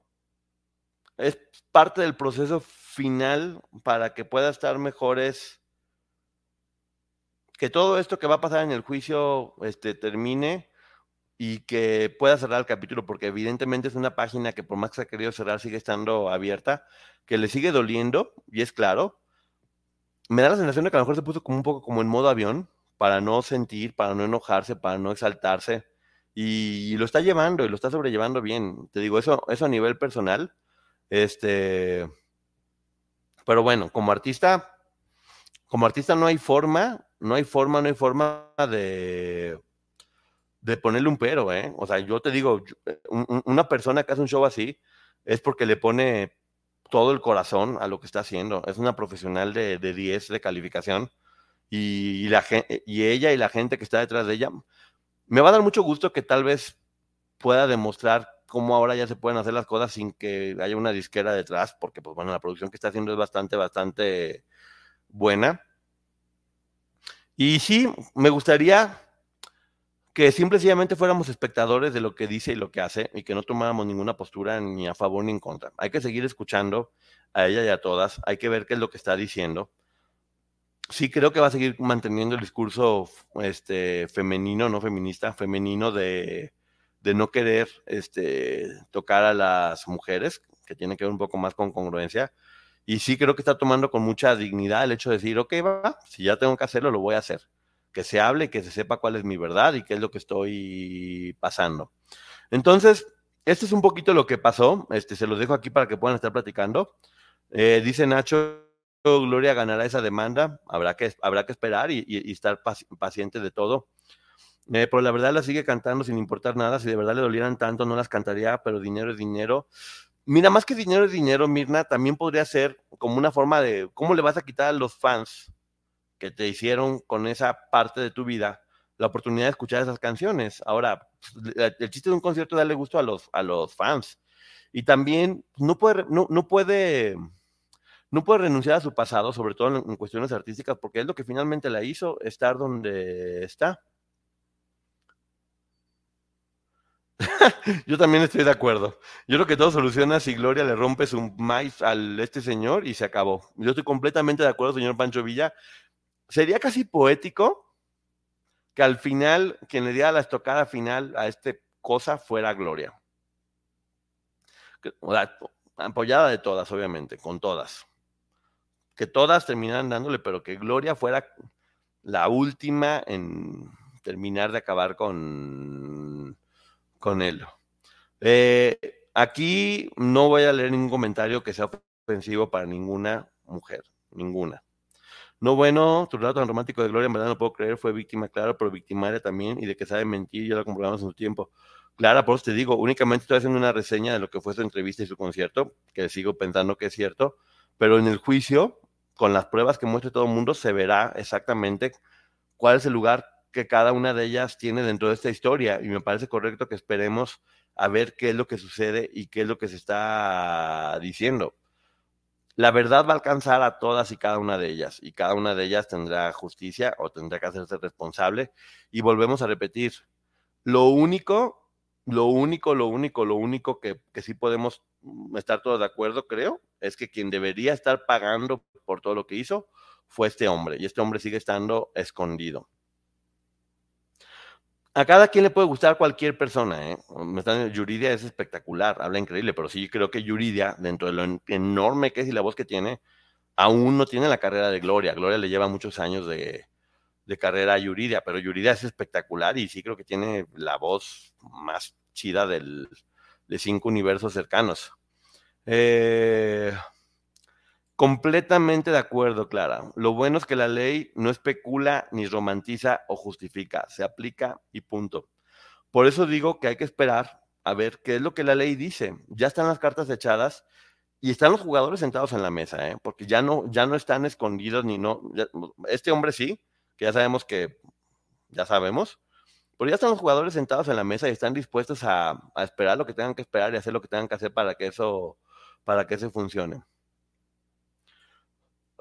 es parte del proceso final para que pueda estar mejores. Que todo esto que va a pasar en el juicio este, termine y que pueda cerrar el capítulo, porque evidentemente es una página que por más que se ha querido cerrar sigue estando abierta, que le sigue doliendo, y es claro. Me da la sensación de que a lo mejor se puso como un poco como en modo avión, para no sentir, para no enojarse, para no exaltarse, y, lo está llevando y lo está sobrellevando bien. Te digo, eso, eso a nivel personal este, pero bueno, como artista, como artista no hay forma, no hay forma, no hay forma de, de ponerle un pero, ¿eh? O sea, yo te digo, eh, una persona que hace un show así es porque le pone todo el corazón a lo que está haciendo. Es una profesional de, de 10 de calificación y, la, y ella y la gente que está detrás de ella. Me va a dar mucho gusto que tal vez pueda demostrar cómo ahora ya se pueden hacer las cosas sin que haya una disquera detrás, porque pues bueno, la producción que está haciendo es bastante, bastante buena. Y sí, me gustaría que simplemente fuéramos espectadores de lo que dice y lo que hace y que no tomáramos ninguna postura ni a favor ni en contra. Hay que seguir escuchando a ella y a todas, hay que ver qué es lo que está diciendo. Sí, creo que va a seguir manteniendo el discurso este, femenino, no feminista, femenino de, de no querer este, tocar a las mujeres, que tiene que ver un poco más con congruencia. Y sí creo que está tomando con mucha dignidad el hecho de decir, ok, va, si ya tengo que hacerlo, lo voy a hacer. Que se hable, que se sepa cuál es mi verdad y qué es lo que estoy pasando. Entonces, este es un poquito lo que pasó. Este, se los dejo aquí para que puedan estar platicando. Eh, dice Nacho, Gloria ganará esa demanda. Habrá que, habrá que esperar y, estar paciente de todo. Eh, pero la verdad la sigue cantando sin importar nada. Si de verdad le dolieran tanto, no las cantaría, pero dinero es dinero. Mira, más que dinero es dinero, Mirna, también podría ser como una forma de cómo le vas a quitar a los fans que te hicieron con esa parte de tu vida la oportunidad de escuchar esas canciones. Ahora, el chiste de un concierto es darle gusto a los, a los fans. Y también no puede, no puede, no puede renunciar a su pasado, sobre todo en, cuestiones artísticas, porque es lo que finalmente la hizo estar donde está. Yo también estoy de acuerdo. Yo creo que todo soluciona si Gloria le rompe su maíz al este señor y se acabó. Yo estoy completamente de acuerdo, señor Pancho Villa. Sería casi poético que al final quien le diera la estocada final a este cosa fuera Gloria. apoyada de todas, obviamente, con todas. Que todas terminaran dándole, pero que Gloria fuera la última en terminar de acabar con, con él. Eh, aquí no voy a leer ningún comentario que sea ofensivo para ninguna mujer, ninguna. No, bueno, tu relato tan romántico de Gloria, en verdad no puedo creer, fue víctima, claro, pero victimaria también, y de que sabe mentir, ya lo comprobamos en su tiempo. Clara, por eso te digo, únicamente estoy haciendo una reseña de lo que fue su entrevista y su concierto, que sigo pensando que es cierto, pero en el juicio, con las pruebas que muestre todo el mundo, se verá exactamente cuál es el lugar que cada una de ellas tiene dentro de esta historia, y me parece correcto que esperemos a ver qué es lo que sucede y qué es lo que se está diciendo la verdad va a alcanzar a todas y cada una de ellas, y cada una de ellas tendrá justicia o tendrá que hacerse responsable. Y volvemos a repetir, lo único, lo único, lo único, lo único que, que sí podemos estar todos de acuerdo, creo, es que quien debería estar pagando por todo lo que hizo fue este hombre, y este hombre sigue estando escondido a cada quien le puede gustar cualquier persona, ¿eh? Yuridia es espectacular, habla increíble, pero sí creo que Yuridia, dentro de lo enorme que es y la voz que tiene, aún no tiene la carrera de Gloria. Gloria le lleva muchos años de, carrera a Yuridia, pero Yuridia es espectacular y sí creo que tiene la voz más chida del, de cinco universos cercanos. Eh, Completamente de acuerdo, Clara. Lo bueno es que la ley no especula ni romantiza o justifica, se aplica y punto. Por eso digo que hay que esperar a ver qué es lo que la ley dice. Ya están las cartas echadas y están los jugadores sentados en la mesa, ¿eh? porque ya no, ya no están escondidos ni no. este hombre sí, que ya sabemos que, ya sabemos, pero ya están los jugadores sentados en la mesa y están dispuestos a, a esperar lo que tengan que esperar y hacer lo que tengan que hacer para que eso, para que eso funcione.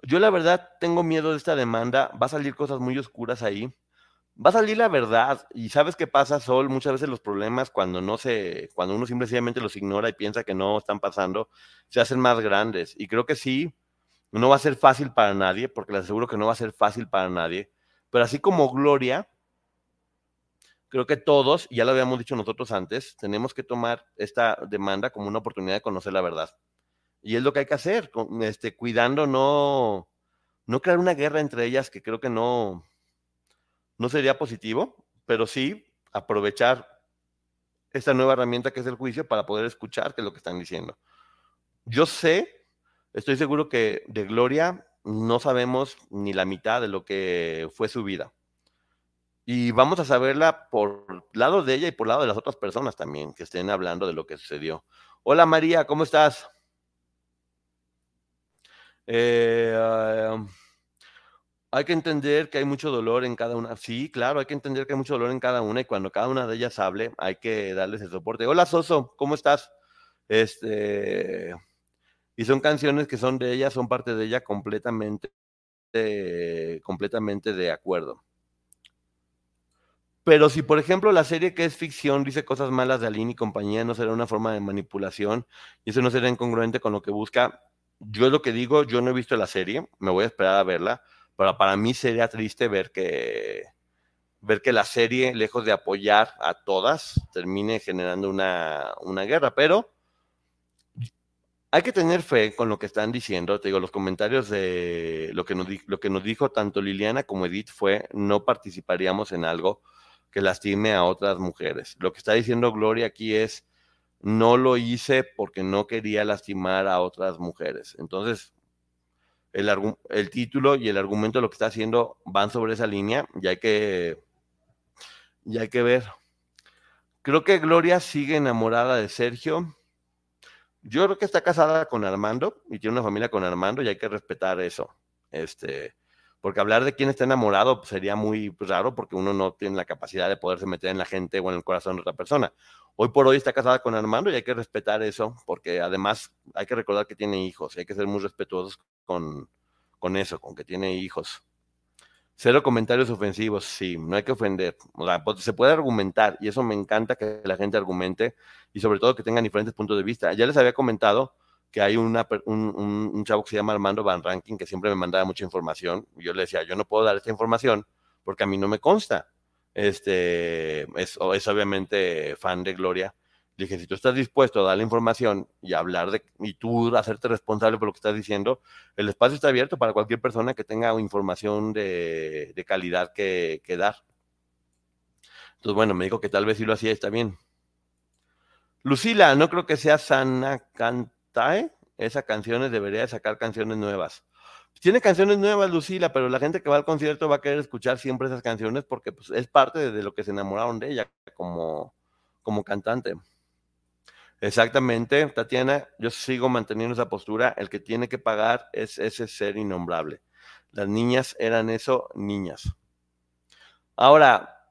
Yo la verdad tengo miedo de esta demanda, va a salir cosas muy oscuras ahí. Va a salir la verdad y sabes qué pasa, Sol, muchas veces los problemas cuando no se cuando uno simplemente los ignora y piensa que no están pasando, se hacen más grandes y creo que sí no va a ser fácil para nadie, porque les aseguro que no va a ser fácil para nadie, pero así como Gloria creo que todos, ya lo habíamos dicho nosotros antes, tenemos que tomar esta demanda como una oportunidad de conocer la verdad. Y es lo que hay que hacer, este, cuidando no, no crear una guerra entre ellas que creo que no, no sería positivo, pero sí aprovechar esta nueva herramienta que es el juicio para poder escuchar qué es lo que están diciendo. Yo sé, estoy seguro que de Gloria no sabemos ni la mitad de lo que fue su vida. Y vamos a saberla por lado de ella y por lado de las otras personas también que estén hablando de lo que sucedió. Hola María, ¿cómo estás? Eh, hay que entender que hay mucho dolor en cada una. Sí, claro, hay que entender que hay mucho dolor en cada una y cuando cada una de ellas hable, hay que darles el soporte. Hola Soso, ¿cómo estás? Este, y son canciones que son de ella, son parte de ella completamente, completamente de acuerdo. Pero si, por ejemplo, la serie que es ficción dice cosas malas de Aline y compañía, no será una forma de manipulación y eso no será incongruente con lo que busca yo lo que digo, yo no he visto la serie, me voy a esperar a verla, pero para mí sería triste ver que ver que la serie, lejos de apoyar a todas, termine generando una, una guerra. Pero hay que tener fe con lo que están diciendo. Te digo, los comentarios de lo que lo que nos dijo tanto Liliana como Edith fue no participaríamos en algo que lastime a otras mujeres. Lo que está diciendo Gloria aquí es no lo hice porque no quería lastimar a otras mujeres. Entonces, el, título y el argumento de lo que está haciendo van sobre esa línea y hay que, hay que ver. Creo que Gloria sigue enamorada de Sergio yo creo que está casada con Armando y tiene una familia con Armando y hay que respetar eso. Este, porque hablar de quién está enamorado pues, sería muy pues, raro porque uno no tiene la capacidad de poderse meter en la gente o en el corazón de otra persona. Hoy por hoy está casada con Armando y hay que respetar eso porque además hay que recordar que tiene hijos y hay que ser muy respetuosos con, con eso, con que tiene hijos. Cero comentarios ofensivos, sí, no hay que ofender. O sea, pues, se puede argumentar y eso me encanta que la gente argumente y sobre todo que tengan diferentes puntos de vista. Ya les había comentado que hay una, un, chavo que se llama Armando Van Ranking que siempre me mandaba mucha información. Y yo le decía, yo no puedo dar esta información porque a mí no me consta. Este es, obviamente fan de Gloria dije, si tú estás dispuesto a dar la información y hablar de, y tú hacerte responsable por lo que estás diciendo, el espacio está abierto para cualquier persona que tenga información de, calidad que, dar. Entonces, bueno, me dijo que tal vez si lo hacía está bien. Lucila, no creo que sea sana cantae. Esa canciones debería sacar canciones nuevas. Tiene canciones nuevas, Lucila, pero la gente que va al concierto va a querer escuchar siempre esas canciones porque pues, es parte de lo que se enamoraron de ella como, como cantante. Exactamente, Tatiana, yo sigo manteniendo esa postura. El que tiene que pagar es ese ser innombrable. Las niñas eran eso, niñas. Ahora,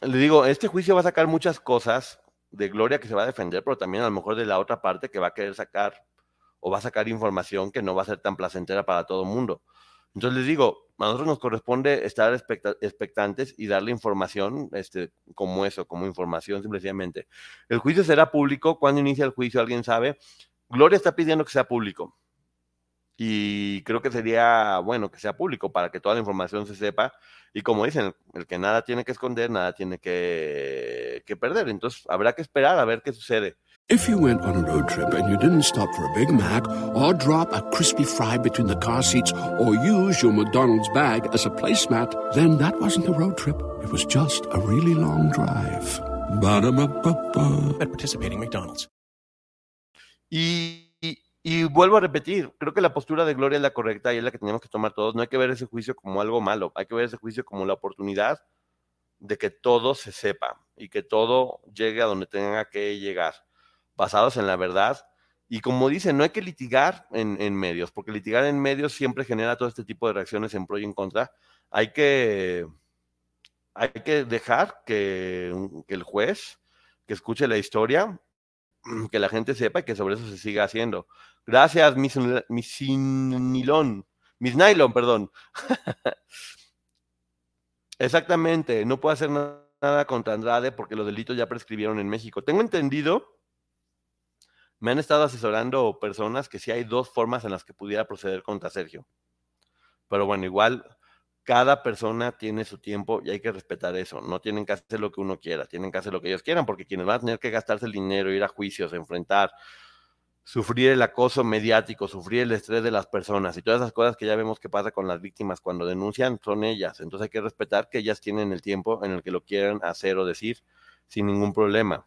le digo, este juicio va a sacar muchas cosas de Gloria que se va a defender, pero también a lo mejor de la otra parte que va a querer sacar o va a sacar información que no va a ser tan placentera para todo el mundo. Entonces les digo, a nosotros nos corresponde estar expectantes y darle información, este, como eso, como información simplemente. El juicio será público. cuando inicia el juicio? ¿Alguien sabe? Gloria está pidiendo que sea público. Y creo que sería bueno que sea público para que toda la información se sepa. Y como dicen, el que nada tiene que esconder, nada tiene que, que perder. Entonces habrá que esperar a ver qué sucede. If you went on a road trip and you didn't stop for a Big Mac or drop a crispy fry between the car seats or use your McDonald's bag as a placemat, then that wasn't a road trip. It was just a really long drive. Ba-da-ba-ba-ba. At participating McDonald's. Y, y, vuelvo a repetir, creo que la postura de Gloria es la correcta y es la que tenemos que tomar todos. No hay que ver ese juicio como algo malo, hay que ver ese juicio como la oportunidad de que todo se sepa y que todo llegue a donde tenga que llegar basados en la verdad. Y como dicen, no hay que litigar en, medios, porque litigar en medios siempre genera todo este tipo de reacciones en pro y en contra. Hay que, hay que dejar que, el juez, que escuche la historia, que la gente sepa y que sobre eso se siga haciendo. Gracias, mis, mis nylon, mis nylon, perdón. Exactamente, no puedo hacer nada contra Andrade porque los delitos ya prescribieron en México. Tengo entendido me han estado asesorando personas que sí hay dos formas en las que pudiera proceder contra Sergio. Pero bueno, igual cada persona tiene su tiempo y hay que respetar eso. No tienen que hacer lo que uno quiera, tienen que hacer lo que ellos quieran, porque quienes van a tener que gastarse el dinero, ir a juicios, enfrentar, sufrir el acoso mediático, sufrir el estrés de las personas y todas esas cosas que ya vemos que pasa con las víctimas cuando denuncian, son ellas. Entonces hay que respetar que ellas tienen el tiempo en el que lo quieran hacer o decir sin ningún problema.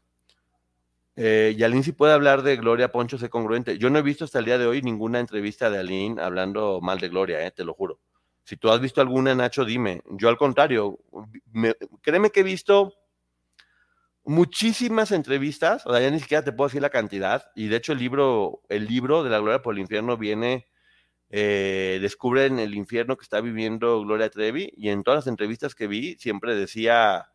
Eh, y Aline si puede hablar de Gloria Poncho, sé congruente. Yo no he visto hasta el día de hoy ninguna entrevista de Aline hablando mal de Gloria, eh, te lo juro. Si tú has visto alguna, Nacho, dime. Yo al contrario, créeme que he visto muchísimas entrevistas, o sea, ya ni siquiera te puedo decir la cantidad, y de hecho el libro, el libro de la Gloria por el Infierno viene, eh, descubren el infierno que está viviendo Gloria Trevi, y en todas las entrevistas que vi siempre decía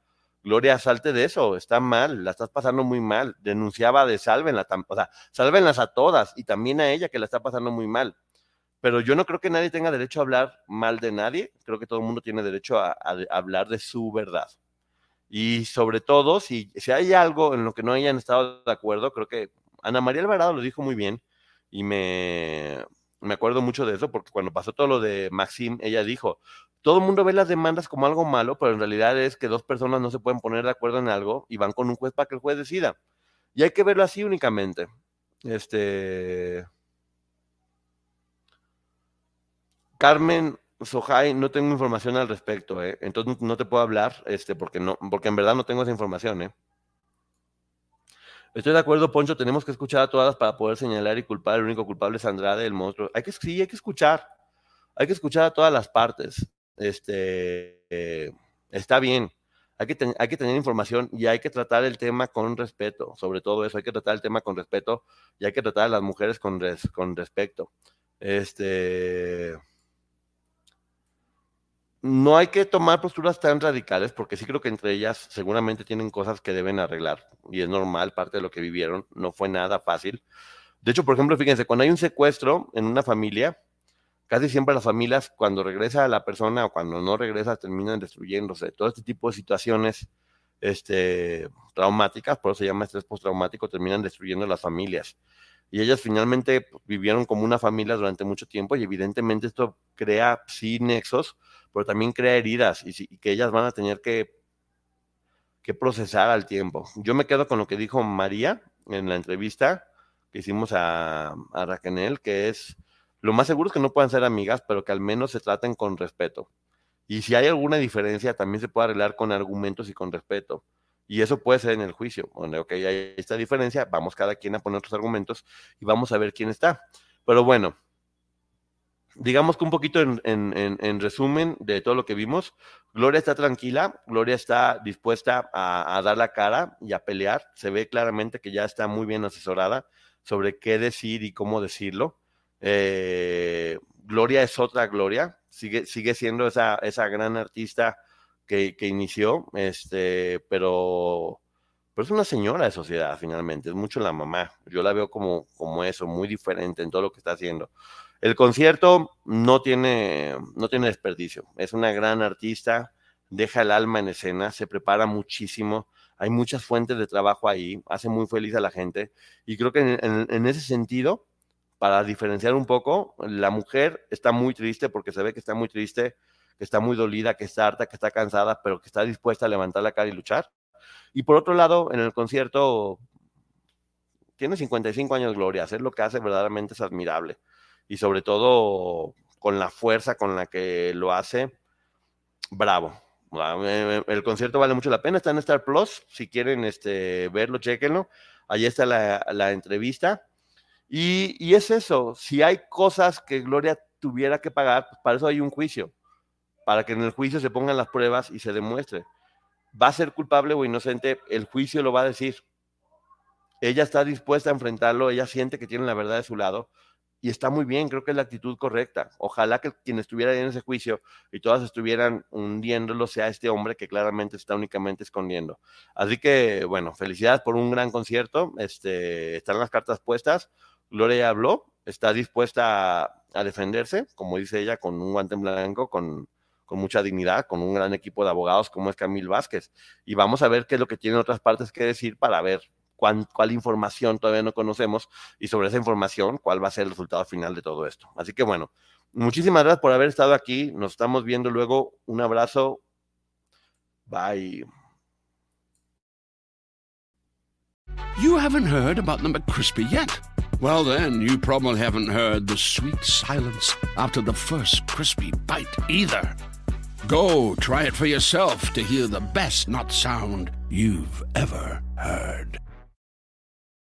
Gloria, salte de eso, está mal, la estás pasando muy mal. Denunciaba de sálvenla, o sálvenlas a todas y también a ella que la está pasando muy mal. Pero yo no creo que nadie tenga derecho a hablar mal de nadie, creo que todo el mundo tiene derecho a, hablar de su verdad. Y sobre todo, si, si hay algo en lo que no hayan estado de acuerdo, creo que Ana María Alvarado lo dijo muy bien y me, me acuerdo mucho de eso porque cuando pasó todo lo de Maxim, ella dijo, todo el mundo ve las demandas como algo malo, pero en realidad es que dos personas no se pueden poner de acuerdo en algo y van con un juez para que el juez decida. Y hay que verlo así únicamente. Este. Carmen Sojai, no tengo información al respecto, ¿eh? entonces no te puedo hablar, este, porque no, porque en verdad no tengo esa información, ¿eh? Estoy de acuerdo, Poncho, tenemos que escuchar a todas para poder señalar y culpar. El único culpable es Andrade, el monstruo. Hay que, sí, hay que escuchar. Hay que escuchar a todas las partes. Este, eh, está bien. Hay que, tener información y hay que tratar el tema con respeto. Sobre todo eso, hay que tratar el tema con respeto y hay que tratar a las mujeres con, con respecto. Este no hay que tomar posturas tan radicales porque sí creo que entre ellas seguramente tienen cosas que deben arreglar y es normal, parte de lo que vivieron, no fue nada fácil. De hecho, por ejemplo, fíjense, cuando hay un secuestro en una familia, casi siempre las familias cuando regresa la persona o cuando no regresa terminan destruyéndose. Todo este tipo de situaciones este, traumáticas, por eso se llama estrés postraumático, terminan destruyendo las familias. Y ellas finalmente vivieron como una familia durante mucho tiempo y evidentemente esto crea sí nexos pero también crea heridas y, que ellas van a tener que, que procesar al tiempo. Yo me quedo con lo que dijo María en la entrevista que hicimos a, a Raquel, que es, lo más seguro es que no puedan ser amigas, pero que al menos se traten con respeto. Y si hay alguna diferencia, también se puede arreglar con argumentos y con respeto. Y eso puede ser en el juicio, donde, ok, hay esta diferencia, vamos cada quien a poner otros argumentos y vamos a ver quién está. Pero bueno, digamos que un poquito en, resumen de todo lo que vimos, Gloria está tranquila, Gloria está dispuesta a, dar la cara y a pelear, se ve claramente que ya está muy bien asesorada sobre qué decir y cómo decirlo. Eh, Gloria es otra Gloria, sigue, sigue siendo esa, esa gran artista que, inició, este, pero, pero es una señora de sociedad finalmente, es mucho la mamá. Yo la veo como, como eso, muy diferente en todo lo que está haciendo. El concierto no tiene, no tiene desperdicio. Es una gran artista, deja el alma en escena, se prepara muchísimo. Hay muchas fuentes de trabajo ahí, hace muy feliz a la gente. Y creo que en, ese sentido, para diferenciar un poco, la mujer está muy triste porque se ve que está muy triste, que está muy dolida, que está harta, que está cansada, pero que está dispuesta a levantar la cara y luchar. Y por otro lado, en el concierto, tiene 55 años Gloria, hacer lo que hace verdaderamente es admirable y sobre todo con la fuerza con la que lo hace, bravo. Eh, el concierto vale mucho la pena, está en Star Plus, si quieren este, verlo, chequenlo. Allí está la, entrevista. Y, y, es eso, si hay cosas que Gloria tuviera que pagar, pues para eso hay un juicio, para que en el juicio se pongan las pruebas y se demuestre. Va a ser culpable o inocente, el juicio lo va a decir. Ella está dispuesta a enfrentarlo, ella siente que tiene la verdad de su lado, y está muy bien, creo que es la actitud correcta. Ojalá que quien estuviera en ese juicio y todas estuvieran hundiéndolo sea este hombre que claramente está únicamente escondiendo. Así que, bueno, felicidades por un gran concierto. Este, están las cartas puestas. Gloria habló, está dispuesta a, defenderse, como dice ella, con un guante en blanco, con, con mucha dignidad, con un gran equipo de abogados como es Camil Vázquez. Y vamos a ver qué es lo que tienen otras partes que decir para ver cuál, información todavía no conocemos y sobre esa información cuál va a ser el resultado final de todo esto. Así que bueno, muchísimas gracias por haber estado aquí. Nos estamos viendo luego. Un abrazo. Bye. You haven't heard about the McCrispy yet. Well, then, you probably haven't heard the sweet silence after the first crispy bite either. Go try it for yourself to hear the best nut sound you've ever heard.